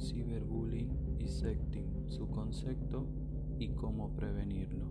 ciberbullying y sexting, su concepto y cómo prevenirlo.